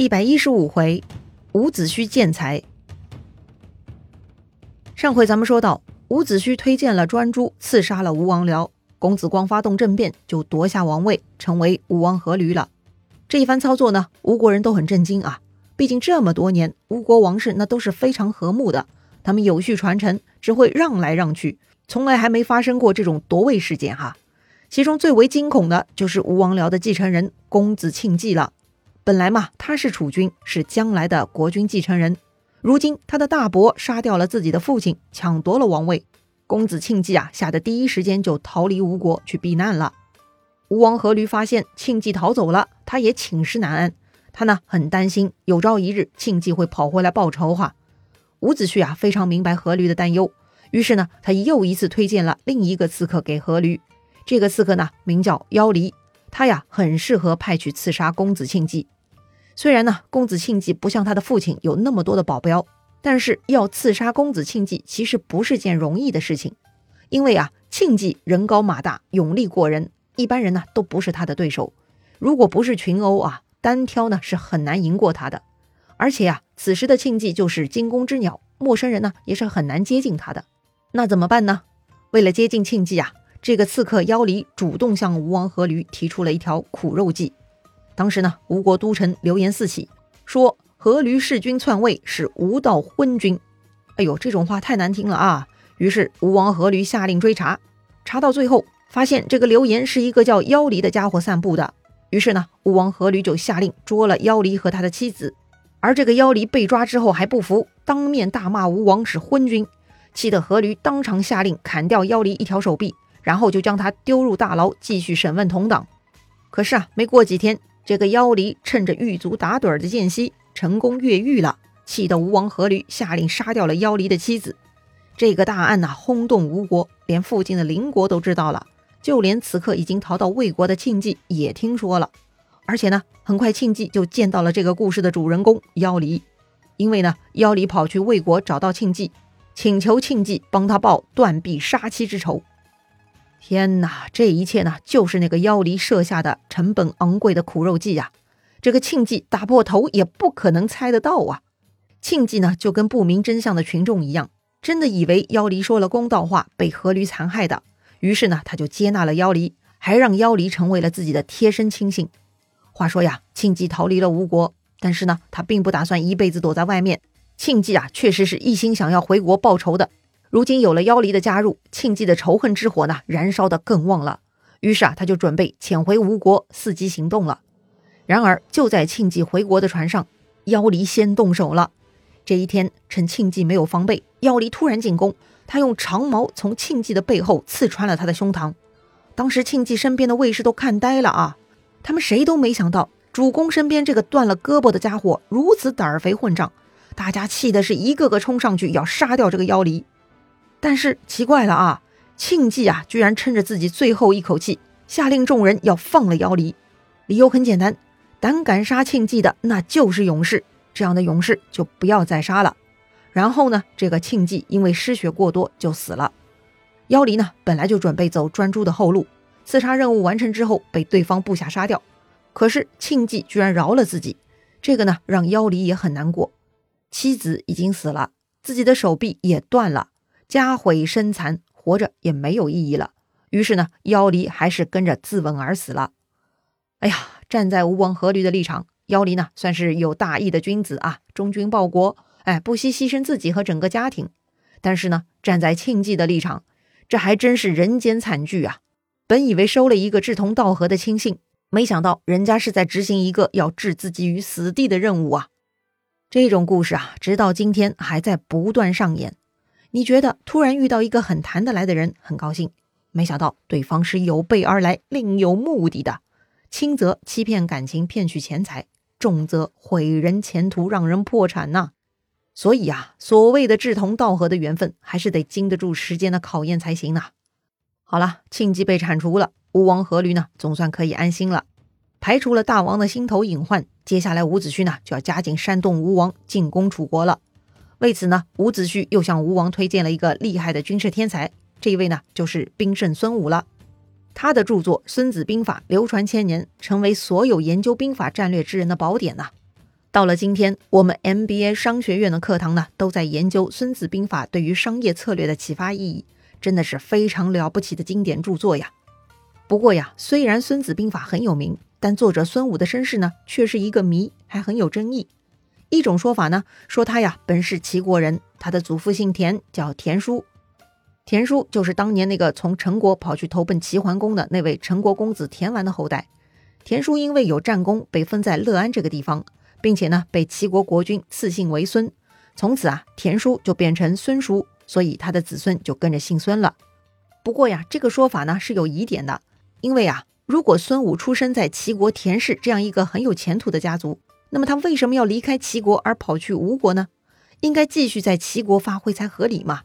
一百一十五回，伍子胥见才。上回咱们说到，伍子胥推荐了专诸刺杀了吴王僚，公子光发动政变，就夺下王位，成为吴王阖闾了。这一番操作呢，吴国人都很震惊啊！毕竟这么多年，吴国王室那都是非常和睦的，他们有序传承，只会让来让去，从来还没发生过这种夺位事件哈。其中最为惊恐的就是吴王僚的继承人公子庆忌了。本来嘛，他是储君，是将来的国君继承人。如今他的大伯杀掉了自己的父亲，抢夺了王位。公子庆忌啊，吓得第一时间就逃离吴国去避难了。吴王阖闾发现庆忌逃走了，他也寝食难安。他呢，很担心有朝一日庆忌会跑回来报仇哈。伍子胥啊，非常明白阖闾的担忧，于是呢，他又一次推荐了另一个刺客给阖闾。这个刺客呢，名叫妖离。他呀，很适合派去刺杀公子庆忌。虽然呢，公子庆忌不像他的父亲有那么多的保镖，但是要刺杀公子庆忌，其实不是件容易的事情。因为啊，庆忌人高马大，勇力过人，一般人呢都不是他的对手。如果不是群殴啊，单挑呢是很难赢过他的。而且啊，此时的庆忌就是惊弓之鸟，陌生人呢也是很难接近他的。那怎么办呢？为了接近庆忌啊。这个刺客妖离主动向吴王阖闾提出了一条苦肉计。当时呢，吴国都城流言四起，说阖闾弑君篡位是吴道昏君。哎呦，这种话太难听了啊！于是吴王阖闾下令追查，查到最后发现这个流言是一个叫妖离的家伙散布的。于是呢，吴王阖闾就下令捉了妖离和他的妻子。而这个妖离被抓之后还不服，当面大骂吴王是昏君，气得阖闾当场下令砍掉妖离一条手臂。然后就将他丢入大牢，继续审问同党。可是啊，没过几天，这个妖离趁着狱卒打盹的间隙，成功越狱了，气得吴王阖闾下令杀掉了妖离的妻子。这个大案呐，轰动吴国，连附近的邻国都知道了，就连此刻已经逃到魏国的庆忌也听说了。而且呢，很快庆忌就见到了这个故事的主人公妖离，因为呢，妖离跑去魏国找到庆忌，请求庆忌帮他报断臂杀妻之仇。天哪，这一切呢，就是那个妖离设下的成本昂贵的苦肉计呀！这个庆忌打破头也不可能猜得到啊！庆忌呢，就跟不明真相的群众一样，真的以为妖离说了公道话，被阖闾残害的。于是呢，他就接纳了妖离，还让妖离成为了自己的贴身亲信。话说呀，庆忌逃离了吴国，但是呢，他并不打算一辈子躲在外面。庆忌啊，确实是一心想要回国报仇的。如今有了妖离的加入，庆忌的仇恨之火呢，燃烧的更旺了。于是啊，他就准备潜回吴国，伺机行动了。然而，就在庆忌回国的船上，妖离先动手了。这一天，趁庆忌没有防备，妖离突然进攻，他用长矛从庆忌的背后刺穿了他的胸膛。当时，庆忌身边的卫士都看呆了啊！他们谁都没想到，主公身边这个断了胳膊的家伙如此胆儿肥混账，大家气的是一个个冲上去要杀掉这个妖离。但是奇怪了啊，庆忌啊，居然趁着自己最后一口气，下令众人要放了妖离。理由很简单，胆敢杀庆忌的那就是勇士，这样的勇士就不要再杀了。然后呢，这个庆忌因为失血过多就死了。妖离呢，本来就准备走专诸的后路，刺杀任务完成之后被对方部下杀掉。可是庆忌居然饶了自己，这个呢，让妖离也很难过。妻子已经死了，自己的手臂也断了。家毁身残，活着也没有意义了。于是呢，妖离还是跟着自刎而死了。哎呀，站在吴王阖闾的立场，妖离呢算是有大义的君子啊，忠君报国，哎，不惜牺牲自己和整个家庭。但是呢，站在庆忌的立场，这还真是人间惨剧啊！本以为收了一个志同道合的亲信，没想到人家是在执行一个要置自己于死地的任务啊！这种故事啊，直到今天还在不断上演。你觉得突然遇到一个很谈得来的人，很高兴，没想到对方是有备而来，另有目的的，轻则欺骗感情，骗取钱财，重则毁人前途，让人破产呐。所以啊，所谓的志同道合的缘分，还是得经得住时间的考验才行啊。好了，庆忌被铲除了，吴王阖闾呢，总算可以安心了，排除了大王的心头隐患。接下来，伍子胥呢，就要加紧煽动吴王进攻楚国了。为此呢，伍子胥又向吴王推荐了一个厉害的军事天才，这一位呢就是兵圣孙武了。他的著作《孙子兵法》流传千年，成为所有研究兵法战略之人的宝典呐。到了今天，我们 MBA 商学院的课堂呢，都在研究《孙子兵法》对于商业策略的启发意义，真的是非常了不起的经典著作呀。不过呀，虽然《孙子兵法》很有名，但作者孙武的身世呢，却是一个谜，还很有争议。一种说法呢，说他呀本是齐国人，他的祖父姓田，叫田叔。田叔就是当年那个从陈国跑去投奔齐桓公的那位陈国公子田完的后代。田叔因为有战功，被封在乐安这个地方，并且呢被齐国国君赐姓为孙。从此啊，田叔就变成孙叔，所以他的子孙就跟着姓孙了。不过呀，这个说法呢是有疑点的，因为啊，如果孙武出生在齐国田氏这样一个很有前途的家族，那么他为什么要离开齐国而跑去吴国呢？应该继续在齐国发挥才合理嘛。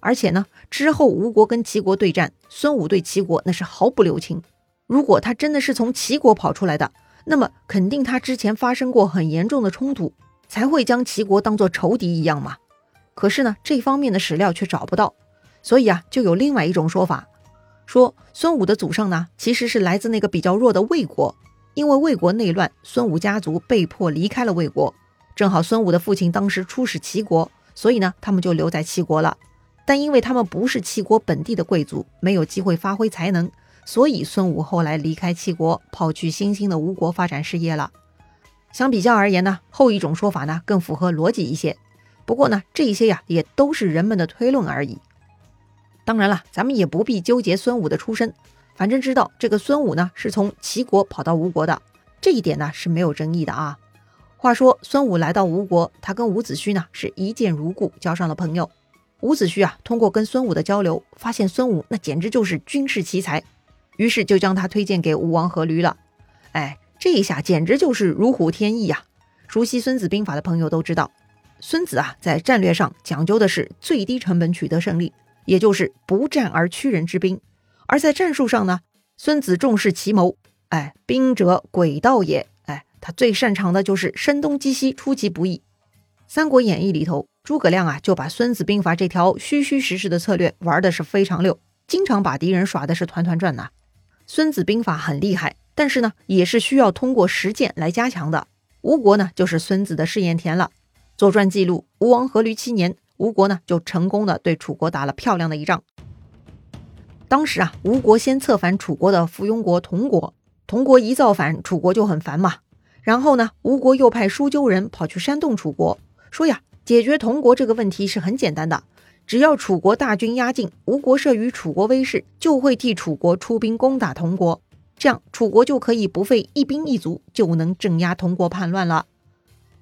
而且呢，之后吴国跟齐国对战，孙武对齐国那是毫不留情。如果他真的是从齐国跑出来的，那么肯定他之前发生过很严重的冲突，才会将齐国当做仇敌一样嘛。可是呢，这方面的史料却找不到，所以啊，就有另外一种说法，说孙武的祖上呢其实是来自那个比较弱的魏国，因为魏国内乱，孙武家族被迫离开了魏国，正好孙武的父亲当时出使齐国，所以呢，他们就留在齐国了。但因为他们不是齐国本地的贵族，没有机会发挥才能，所以孙武后来离开齐国，跑去新兴的吴国发展事业了。相比较而言呢，后一种说法呢更符合逻辑一些。不过呢，这些呀也都是人们的推论而已。当然了，咱们也不必纠结孙武的出身，反正知道这个孙武呢是从齐国跑到吴国的，这一点呢是没有争议的啊。话说孙武来到吴国，他跟伍子胥呢是一见如故，交上了朋友。伍子胥啊，通过跟孙武的交流，发现孙武那简直就是军事奇才，于是就将他推荐给吴王阖闾了。哎，这一下简直就是如虎添翼呀！熟悉《孙子兵法》的朋友都知道，孙子啊，在战略上讲究的是最低成本取得胜利，也就是不战而屈人之兵；而在战术上呢，孙子重视奇谋。哎，兵者诡道也。哎，他最擅长的就是声东击西，出其不意。《三国演义》里头。诸葛亮啊，就把《孙子兵法》这条虚虚实实的策略玩的是非常溜，经常把敌人耍的是团团转呐。《孙子兵法》很厉害，但是呢，也是需要通过实践来加强的。吴国呢，就是孙子的试验田了。《左传》记录，吴王阖闾七年，吴国呢就成功的对楚国打了漂亮的一仗。当时啊，吴国先策反楚国的附庸国佟国，佟国一造反，楚国就很烦嘛。然后呢，吴国又派书纠人跑去煽动楚国，说呀。解决同国这个问题是很简单的，只要楚国大军压境，吴国慑于楚国威势，就会替楚国出兵攻打同国，这样楚国就可以不费一兵一卒就能镇压同国叛乱了。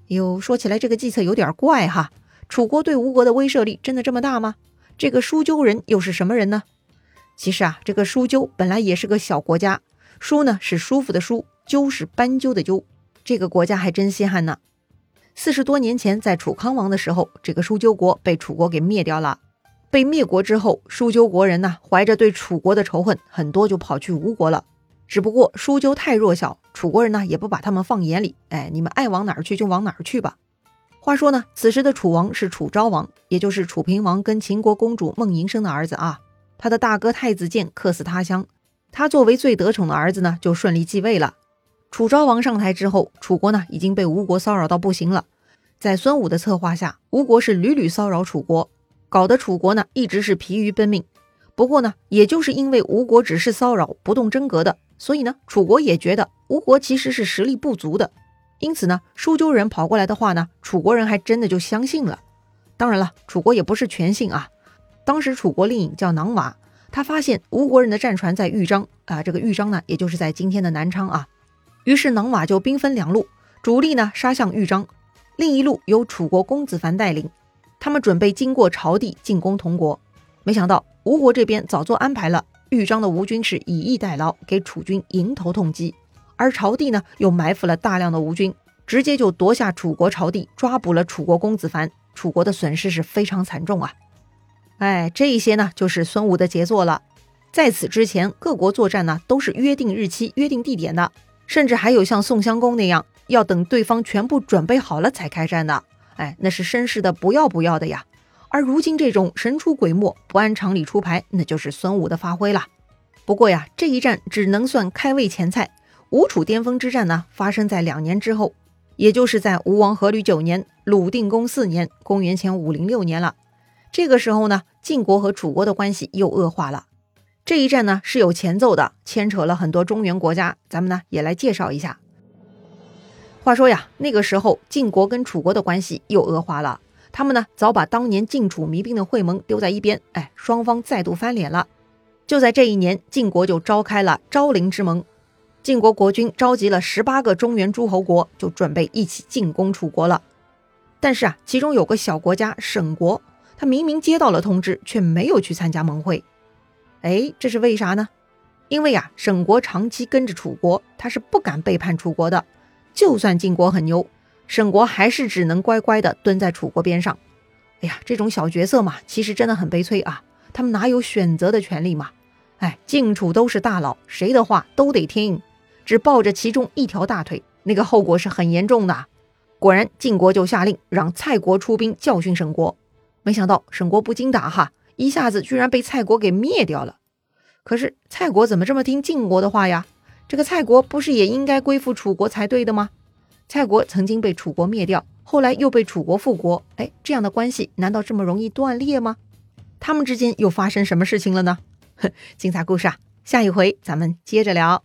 哟，说起来这个计策有点怪哈，楚国对吴国的威慑力真的这么大吗？这个舒鸠人又是什么人呢？其实啊，这个舒鸠本来也是个小国家，舒呢是舒服的舒，鸠是斑鸠的鸠，这个国家还真稀罕呢。四十多年前，在楚康王的时候，这个舒鸠国被楚国给灭掉了。被灭国之后，舒鸠国人呢，怀着对楚国的仇恨，很多就跑去吴国了。只不过舒鸠太弱小，楚国人呢也不把他们放眼里。哎，你们爱往哪儿去就往哪儿去吧。话说呢，此时的楚王是楚昭王，也就是楚平王跟秦国公主孟嬴生的儿子啊。他的大哥太子建客死他乡，他作为最得宠的儿子呢，就顺利继位了。楚昭王上台之后，楚国呢已经被吴国骚扰到不行了。在孙武的策划下，吴国是屡屡骚扰楚国，搞得楚国呢一直是疲于奔命。不过呢，也就是因为吴国只是骚扰，不动真格的，所以呢，楚国也觉得吴国其实是实力不足的。因此呢，舒鸠人跑过来的话呢，楚国人还真的就相信了。当然了，楚国也不是全信啊。当时楚国令尹叫囊瓦，他发现吴国人的战船在豫章啊，这个豫章呢，也就是在今天的南昌啊。于是囊瓦就兵分两路，主力呢杀向豫章，另一路由楚国公子凡带领，他们准备经过朝地进攻同国。没想到吴国这边早做安排了，豫章的吴军是以逸待劳，给楚军迎头痛击；而朝地呢又埋伏了大量的吴军，直接就夺下楚国朝地，抓捕了楚国公子凡。楚国的损失是非常惨重啊！哎，这一些呢就是孙武的杰作了。在此之前，各国作战呢都是约定日期、约定地点的。甚至还有像宋襄公那样，要等对方全部准备好了才开战的，哎，那是绅士的不要不要的呀。而如今这种神出鬼没、不按常理出牌，那就是孙武的发挥了。不过呀，这一战只能算开胃前菜。吴楚巅峰之战呢，发生在两年之后。也就是在吴王阖闾九年，鲁定公四年，公元前五零六年了。这个时候呢，晋国和楚国的关系又恶化了。这一战呢是有前奏的，牵扯了很多中原国家，咱们呢也来介绍一下。话说呀，那个时候晋国跟楚国的关系又恶化了，他们呢早把当年晋楚弭兵的会盟丢在一边，哎，双方再度翻脸了。就在这一年，晋国就召开了昭陵之盟。晋国国君召集了十八个中原诸侯国，就准备一起进攻楚国了。但是啊，其中有个小国家沈国，他明明接到了通知，却没有去参加盟会。哎，这是为啥呢？因为啊，沈国长期跟着楚国，他是不敢背叛楚国的。就算晋国很牛，沈国还是只能乖乖的蹲在楚国边上。哎呀，这种小角色嘛，其实真的很悲催啊。他们哪有选择的权利嘛？哎，晋楚都是大佬，谁的话都得听。只抱着其中一条大腿，那个后果是很严重的。果然，晋国就下令让蔡国出兵教训沈国。没想到沈国不经打哈，一下子居然被蔡国给灭掉了。可是蔡国怎么这么听晋国的话呀？这个蔡国不是也应该归附楚国才对的吗？蔡国曾经被楚国灭掉，后来又被楚国复国，哎，这样的关系难道这么容易断裂吗？他们之间又发生什么事情了呢？精彩故事啊，下一回咱们接着聊。